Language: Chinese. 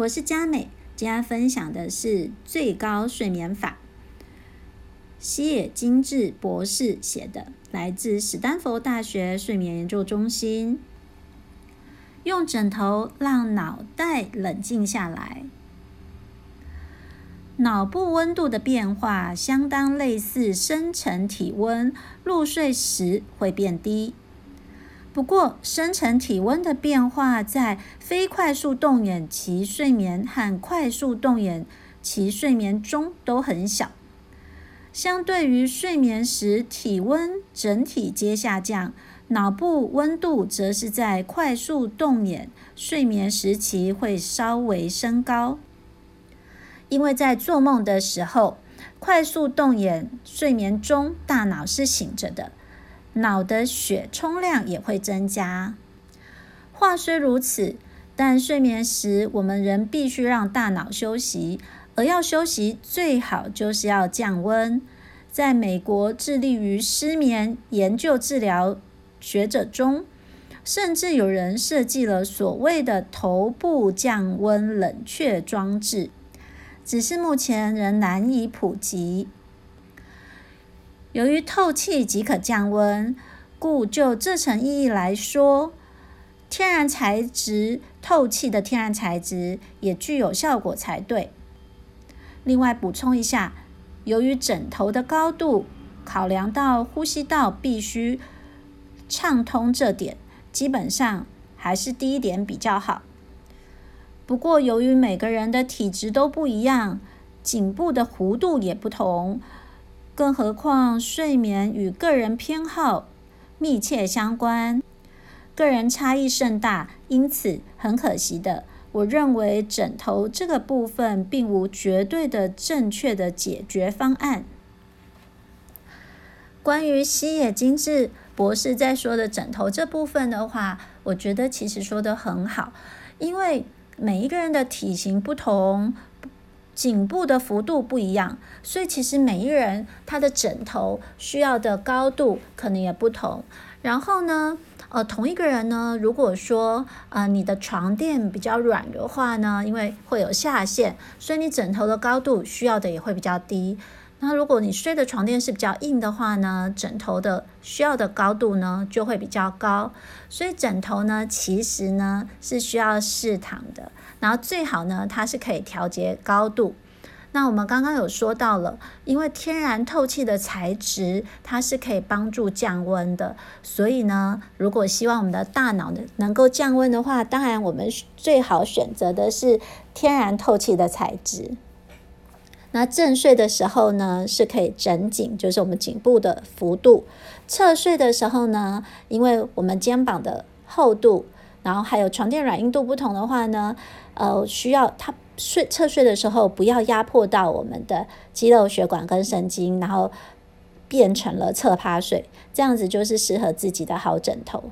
我是佳美，今天分享的是最高睡眠法，西野精治博士写的，来自史丹佛大学睡眠研究中心。用枕头让脑袋冷静下来。脑部温度的变化相当类似深层体温，入睡时会变低。不过，深层体温的变化在非快速动眼期睡眠和快速动眼期睡眠中都很小。相对于睡眠时体温整体皆下降，脑部温度则是在快速动眼睡眠时期会稍微升高。因为在做梦的时候，快速动眼睡眠中，大脑是醒着的，脑的血充量也会增加。话虽如此，但睡眠时我们仍必须让大脑休息，而要休息最好就是要降温。在美国致力于失眠研究治疗学者中，甚至有人设计了所谓的头部降温冷却装置。只是目前仍难以普及。由于透气即可降温，故就这层意义来说，天然材质透气的天然材质也具有效果才对。另外补充一下，由于枕头的高度，考量到呼吸道必须畅通这点，基本上还是低一点比较好。不过，由于每个人的体质都不一样，颈部的弧度也不同，更何况睡眠与个人偏好密切相关，个人差异甚大。因此，很可惜的，我认为枕头这个部分并无绝对的正确的解决方案。关于西野精致博士在说的枕头这部分的话，我觉得其实说得很好，因为。每一个人的体型不同，颈部的幅度不一样，所以其实每一个人他的枕头需要的高度可能也不同。然后呢，呃，同一个人呢，如果说呃你的床垫比较软的话呢，因为会有下陷，所以你枕头的高度需要的也会比较低。那如果你睡的床垫是比较硬的话呢，枕头的需要的高度呢就会比较高。所以枕头呢，其实呢是需要试躺的，然后最好呢它是可以调节高度。那我们刚刚有说到了，因为天然透气的材质，它是可以帮助降温的。所以呢，如果希望我们的大脑能能够降温的话，当然我们最好选择的是天然透气的材质。那正睡的时候呢，是可以枕紧，就是我们颈部的幅度；侧睡的时候呢，因为我们肩膀的厚度，然后还有床垫软硬度不同的话呢，呃，需要它睡侧睡的时候不要压迫到我们的肌肉、血管跟神经，然后变成了侧趴睡，这样子就是适合自己的好枕头。